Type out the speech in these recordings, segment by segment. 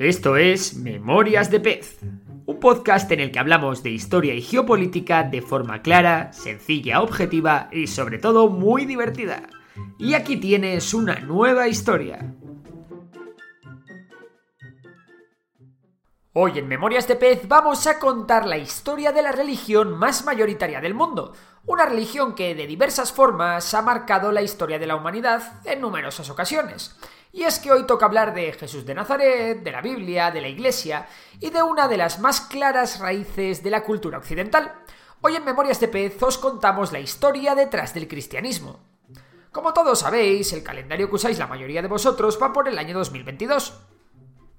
Esto es Memorias de Pez, un podcast en el que hablamos de historia y geopolítica de forma clara, sencilla, objetiva y sobre todo muy divertida. Y aquí tienes una nueva historia. Hoy en Memorias de Pez vamos a contar la historia de la religión más mayoritaria del mundo, una religión que de diversas formas ha marcado la historia de la humanidad en numerosas ocasiones. Y es que hoy toca hablar de Jesús de Nazaret, de la Biblia, de la Iglesia y de una de las más claras raíces de la cultura occidental. Hoy en Memorias de Pez os contamos la historia detrás del cristianismo. Como todos sabéis, el calendario que usáis la mayoría de vosotros va por el año 2022.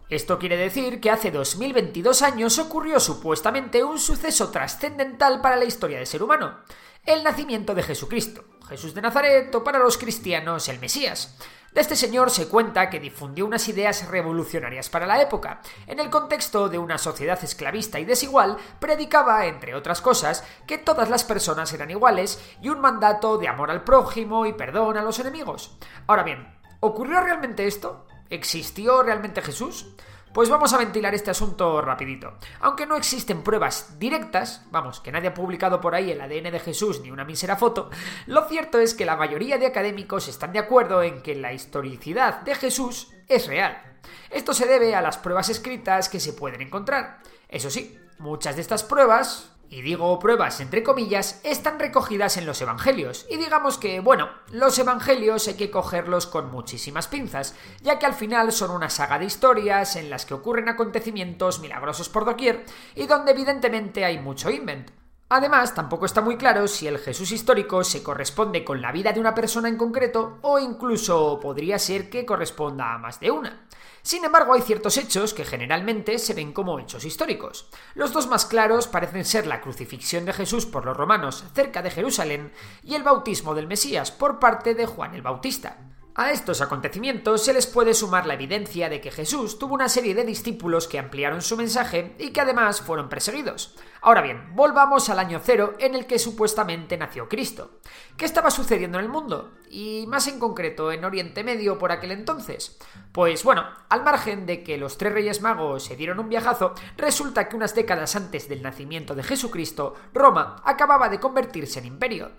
Esto quiere decir que hace 2022 años ocurrió supuestamente un suceso trascendental para la historia del ser humano, el nacimiento de Jesucristo, Jesús de Nazaret o para los cristianos el Mesías. De este señor se cuenta que difundió unas ideas revolucionarias para la época. En el contexto de una sociedad esclavista y desigual, predicaba, entre otras cosas, que todas las personas eran iguales y un mandato de amor al prójimo y perdón a los enemigos. Ahora bien, ¿ocurrió realmente esto? ¿Existió realmente Jesús? Pues vamos a ventilar este asunto rapidito. Aunque no existen pruebas directas, vamos, que nadie ha publicado por ahí el ADN de Jesús ni una mísera foto, lo cierto es que la mayoría de académicos están de acuerdo en que la historicidad de Jesús es real. Esto se debe a las pruebas escritas que se pueden encontrar. Eso sí, muchas de estas pruebas y digo pruebas entre comillas, están recogidas en los evangelios. Y digamos que, bueno, los evangelios hay que cogerlos con muchísimas pinzas, ya que al final son una saga de historias en las que ocurren acontecimientos milagrosos por doquier y donde evidentemente hay mucho invent. Además, tampoco está muy claro si el Jesús histórico se corresponde con la vida de una persona en concreto o incluso podría ser que corresponda a más de una. Sin embargo, hay ciertos hechos que generalmente se ven como hechos históricos. Los dos más claros parecen ser la crucifixión de Jesús por los romanos cerca de Jerusalén y el bautismo del Mesías por parte de Juan el Bautista. A estos acontecimientos se les puede sumar la evidencia de que Jesús tuvo una serie de discípulos que ampliaron su mensaje y que además fueron perseguidos. Ahora bien, volvamos al año cero en el que supuestamente nació Cristo. ¿Qué estaba sucediendo en el mundo? Y más en concreto en Oriente Medio por aquel entonces. Pues bueno, al margen de que los tres reyes magos se dieron un viajazo, resulta que unas décadas antes del nacimiento de Jesucristo, Roma acababa de convertirse en imperio.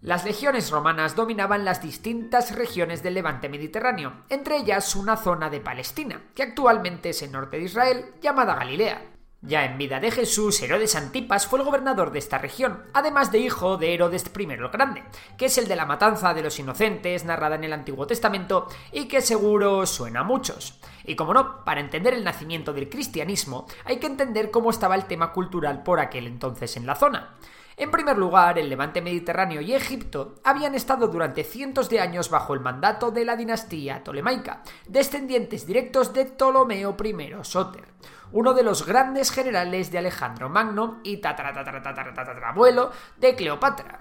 Las legiones romanas dominaban las distintas regiones del levante mediterráneo, entre ellas una zona de Palestina, que actualmente es el norte de Israel, llamada Galilea. Ya en vida de Jesús, Herodes Antipas fue el gobernador de esta región, además de hijo de Herodes I el Grande, que es el de la matanza de los inocentes narrada en el Antiguo Testamento y que seguro suena a muchos. Y como no, para entender el nacimiento del cristianismo hay que entender cómo estaba el tema cultural por aquel entonces en la zona. En primer lugar, el levante mediterráneo y Egipto habían estado durante cientos de años bajo el mandato de la dinastía tolemaica, descendientes directos de Ptolomeo I Soter, uno de los grandes generales de Alejandro Magno y abuelo de Cleopatra.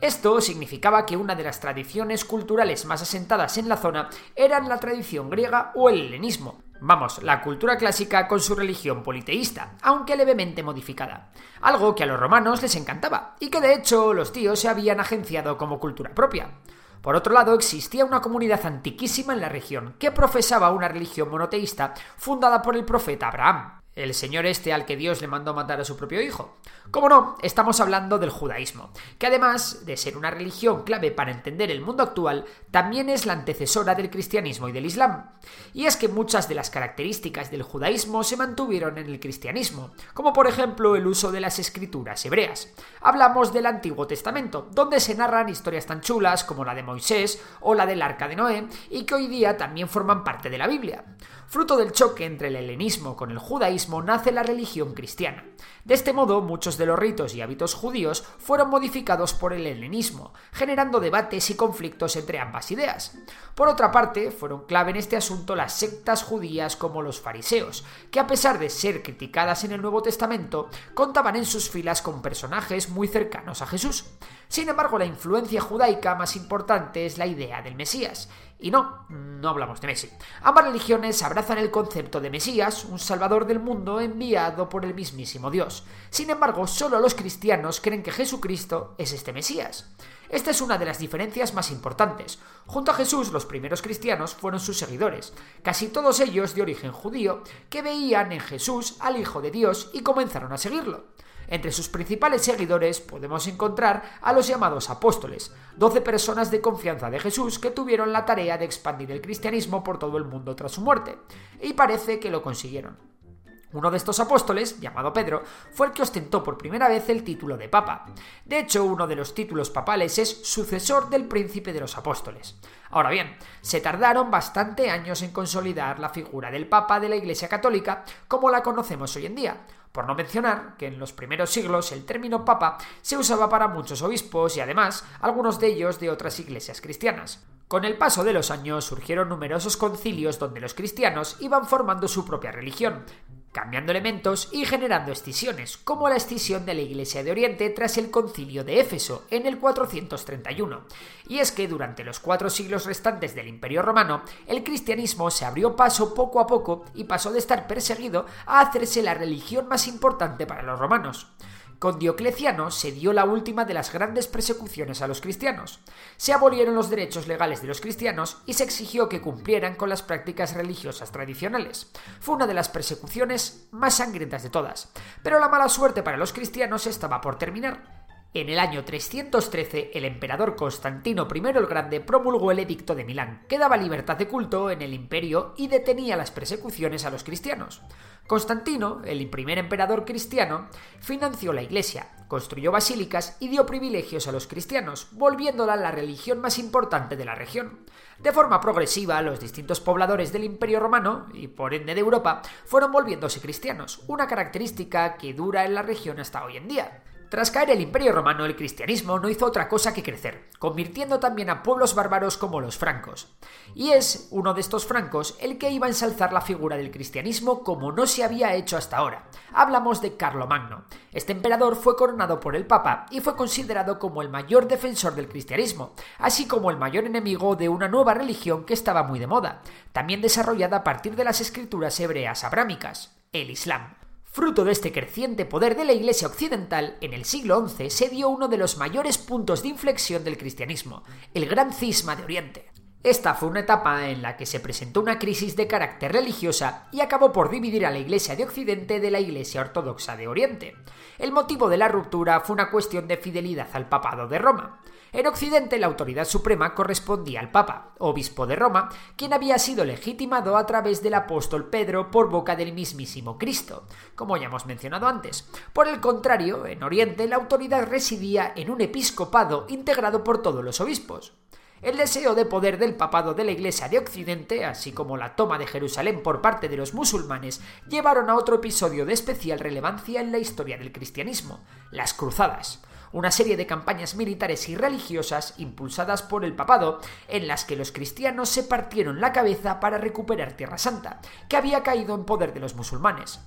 Esto significaba que una de las tradiciones culturales más asentadas en la zona eran la tradición griega o el helenismo, Vamos, la cultura clásica con su religión politeísta, aunque levemente modificada. Algo que a los romanos les encantaba, y que de hecho los tíos se habían agenciado como cultura propia. Por otro lado, existía una comunidad antiquísima en la región que profesaba una religión monoteísta fundada por el profeta Abraham el señor este al que Dios le mandó matar a su propio hijo. Como no, estamos hablando del judaísmo, que además de ser una religión clave para entender el mundo actual, también es la antecesora del cristianismo y del islam. Y es que muchas de las características del judaísmo se mantuvieron en el cristianismo, como por ejemplo el uso de las escrituras hebreas. Hablamos del Antiguo Testamento, donde se narran historias tan chulas como la de Moisés o la del Arca de Noé, y que hoy día también forman parte de la Biblia. Fruto del choque entre el helenismo con el judaísmo, nace la religión cristiana. De este modo, muchos de los ritos y hábitos judíos fueron modificados por el helenismo, generando debates y conflictos entre ambas ideas. Por otra parte, fueron clave en este asunto las sectas judías como los fariseos, que a pesar de ser criticadas en el Nuevo Testamento, contaban en sus filas con personajes muy cercanos a Jesús. Sin embargo, la influencia judaica más importante es la idea del Mesías, y no, no hablamos de Messi. Ambas religiones abrazan el concepto de Mesías, un salvador del mundo enviado por el mismísimo Dios. Sin embargo, solo los cristianos creen que Jesucristo es este Mesías. Esta es una de las diferencias más importantes. Junto a Jesús, los primeros cristianos fueron sus seguidores, casi todos ellos de origen judío, que veían en Jesús al Hijo de Dios y comenzaron a seguirlo. Entre sus principales seguidores podemos encontrar a los llamados apóstoles, doce personas de confianza de Jesús que tuvieron la tarea de expandir el cristianismo por todo el mundo tras su muerte, y parece que lo consiguieron. Uno de estos apóstoles, llamado Pedro, fue el que ostentó por primera vez el título de papa. De hecho, uno de los títulos papales es sucesor del príncipe de los apóstoles. Ahora bien, se tardaron bastante años en consolidar la figura del papa de la Iglesia Católica como la conocemos hoy en día, por no mencionar que en los primeros siglos el término papa se usaba para muchos obispos y además algunos de ellos de otras iglesias cristianas. Con el paso de los años surgieron numerosos concilios donde los cristianos iban formando su propia religión, cambiando elementos y generando escisiones, como la escisión de la Iglesia de Oriente tras el concilio de Éfeso en el 431. Y es que durante los cuatro siglos restantes del Imperio Romano, el cristianismo se abrió paso poco a poco y pasó de estar perseguido a hacerse la religión más importante para los romanos. Con Diocleciano se dio la última de las grandes persecuciones a los cristianos. Se abolieron los derechos legales de los cristianos y se exigió que cumplieran con las prácticas religiosas tradicionales. Fue una de las persecuciones más sangrientas de todas. Pero la mala suerte para los cristianos estaba por terminar. En el año 313, el emperador Constantino I el Grande promulgó el Edicto de Milán, que daba libertad de culto en el imperio y detenía las persecuciones a los cristianos. Constantino, el primer emperador cristiano, financió la iglesia, construyó basílicas y dio privilegios a los cristianos, volviéndola la religión más importante de la región. De forma progresiva, los distintos pobladores del Imperio Romano, y por ende de Europa, fueron volviéndose cristianos, una característica que dura en la región hasta hoy en día. Tras caer el Imperio Romano, el cristianismo no hizo otra cosa que crecer, convirtiendo también a pueblos bárbaros como los francos. Y es uno de estos francos el que iba a ensalzar la figura del cristianismo como no se había hecho hasta ahora. Hablamos de Carlomagno. Este emperador fue coronado por el Papa y fue considerado como el mayor defensor del cristianismo, así como el mayor enemigo de una nueva religión que estaba muy de moda, también desarrollada a partir de las escrituras hebreas abrámicas, el Islam. Fruto de este creciente poder de la Iglesia occidental, en el siglo XI se dio uno de los mayores puntos de inflexión del cristianismo, el Gran Cisma de Oriente. Esta fue una etapa en la que se presentó una crisis de carácter religiosa y acabó por dividir a la Iglesia de Occidente de la Iglesia Ortodoxa de Oriente. El motivo de la ruptura fue una cuestión de fidelidad al papado de Roma. En Occidente la autoridad suprema correspondía al Papa, obispo de Roma, quien había sido legitimado a través del apóstol Pedro por boca del mismísimo Cristo, como ya hemos mencionado antes. Por el contrario, en Oriente la autoridad residía en un episcopado integrado por todos los obispos. El deseo de poder del papado de la Iglesia de Occidente, así como la toma de Jerusalén por parte de los musulmanes, llevaron a otro episodio de especial relevancia en la historia del cristianismo, las cruzadas una serie de campañas militares y religiosas impulsadas por el papado, en las que los cristianos se partieron la cabeza para recuperar Tierra Santa, que había caído en poder de los musulmanes.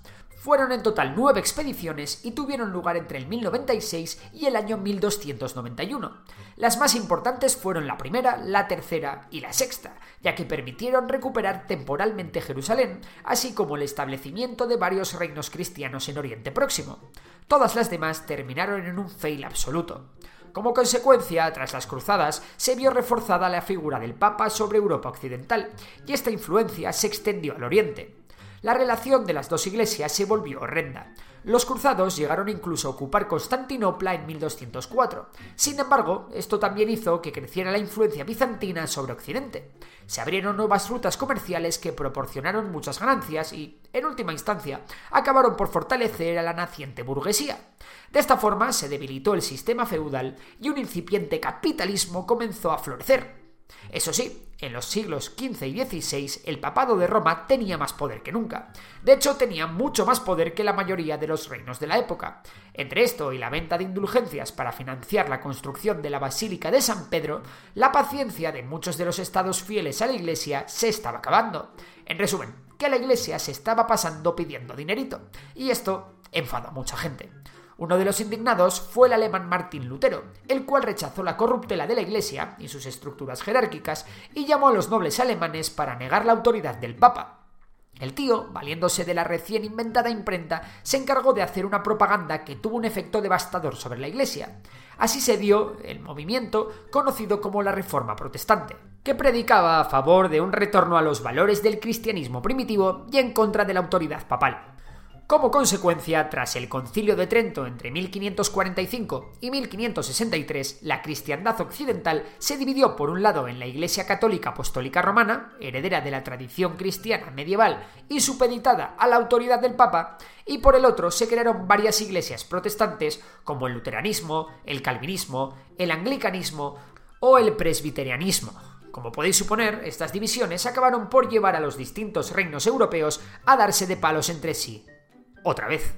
Fueron en total nueve expediciones y tuvieron lugar entre el 1096 y el año 1291. Las más importantes fueron la primera, la tercera y la sexta, ya que permitieron recuperar temporalmente Jerusalén, así como el establecimiento de varios reinos cristianos en Oriente Próximo. Todas las demás terminaron en un fail absoluto. Como consecuencia, tras las cruzadas, se vio reforzada la figura del Papa sobre Europa Occidental, y esta influencia se extendió al Oriente la relación de las dos iglesias se volvió horrenda. Los cruzados llegaron incluso a ocupar Constantinopla en 1204. Sin embargo, esto también hizo que creciera la influencia bizantina sobre Occidente. Se abrieron nuevas rutas comerciales que proporcionaron muchas ganancias y, en última instancia, acabaron por fortalecer a la naciente burguesía. De esta forma se debilitó el sistema feudal y un incipiente capitalismo comenzó a florecer. Eso sí, en los siglos XV y XVI el papado de Roma tenía más poder que nunca. De hecho, tenía mucho más poder que la mayoría de los reinos de la época. Entre esto y la venta de indulgencias para financiar la construcción de la Basílica de San Pedro, la paciencia de muchos de los estados fieles a la Iglesia se estaba acabando. En resumen, que la Iglesia se estaba pasando pidiendo dinerito. Y esto enfada a mucha gente. Uno de los indignados fue el alemán Martín Lutero, el cual rechazó la corruptela de la Iglesia y sus estructuras jerárquicas y llamó a los nobles alemanes para negar la autoridad del Papa. El tío, valiéndose de la recién inventada imprenta, se encargó de hacer una propaganda que tuvo un efecto devastador sobre la Iglesia. Así se dio el movimiento conocido como la Reforma Protestante, que predicaba a favor de un retorno a los valores del cristianismo primitivo y en contra de la autoridad papal. Como consecuencia, tras el Concilio de Trento entre 1545 y 1563, la cristiandad occidental se dividió por un lado en la Iglesia Católica Apostólica Romana, heredera de la tradición cristiana medieval y supeditada a la autoridad del Papa, y por el otro se crearon varias iglesias protestantes como el luteranismo, el calvinismo, el anglicanismo o el presbiterianismo. Como podéis suponer, estas divisiones acabaron por llevar a los distintos reinos europeos a darse de palos entre sí otra vez.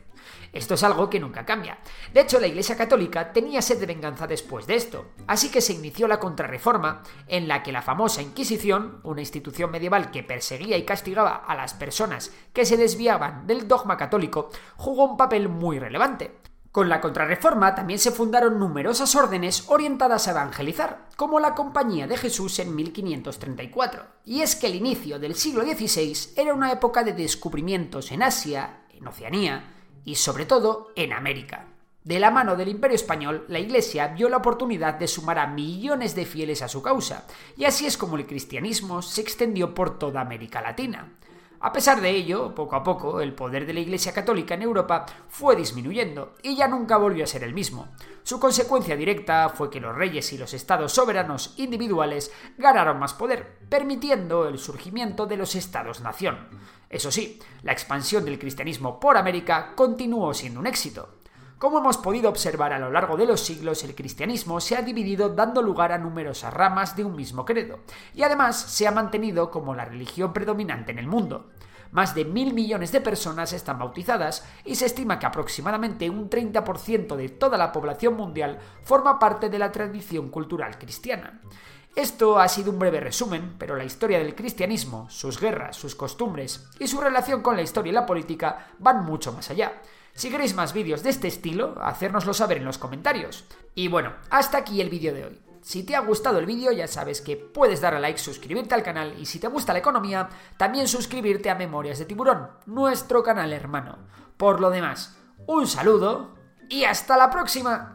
Esto es algo que nunca cambia. De hecho, la Iglesia Católica tenía sed de venganza después de esto, así que se inició la Contrarreforma, en la que la famosa Inquisición, una institución medieval que perseguía y castigaba a las personas que se desviaban del dogma católico, jugó un papel muy relevante. Con la Contrarreforma también se fundaron numerosas órdenes orientadas a evangelizar, como la Compañía de Jesús en 1534. Y es que el inicio del siglo XVI era una época de descubrimientos en Asia, en Oceanía y sobre todo en América. De la mano del Imperio Español, la Iglesia vio la oportunidad de sumar a millones de fieles a su causa, y así es como el cristianismo se extendió por toda América Latina. A pesar de ello, poco a poco, el poder de la Iglesia Católica en Europa fue disminuyendo y ya nunca volvió a ser el mismo. Su consecuencia directa fue que los reyes y los estados soberanos individuales ganaron más poder, permitiendo el surgimiento de los estados-nación. Eso sí, la expansión del cristianismo por América continuó siendo un éxito. Como hemos podido observar a lo largo de los siglos, el cristianismo se ha dividido dando lugar a numerosas ramas de un mismo credo, y además se ha mantenido como la religión predominante en el mundo. Más de mil millones de personas están bautizadas y se estima que aproximadamente un 30% de toda la población mundial forma parte de la tradición cultural cristiana. Esto ha sido un breve resumen, pero la historia del cristianismo, sus guerras, sus costumbres y su relación con la historia y la política van mucho más allá. Si queréis más vídeos de este estilo, hacérnoslo saber en los comentarios. Y bueno, hasta aquí el vídeo de hoy. Si te ha gustado el vídeo ya sabes que puedes dar a like, suscribirte al canal y si te gusta la economía, también suscribirte a Memorias de Tiburón, nuestro canal hermano. Por lo demás, un saludo y hasta la próxima.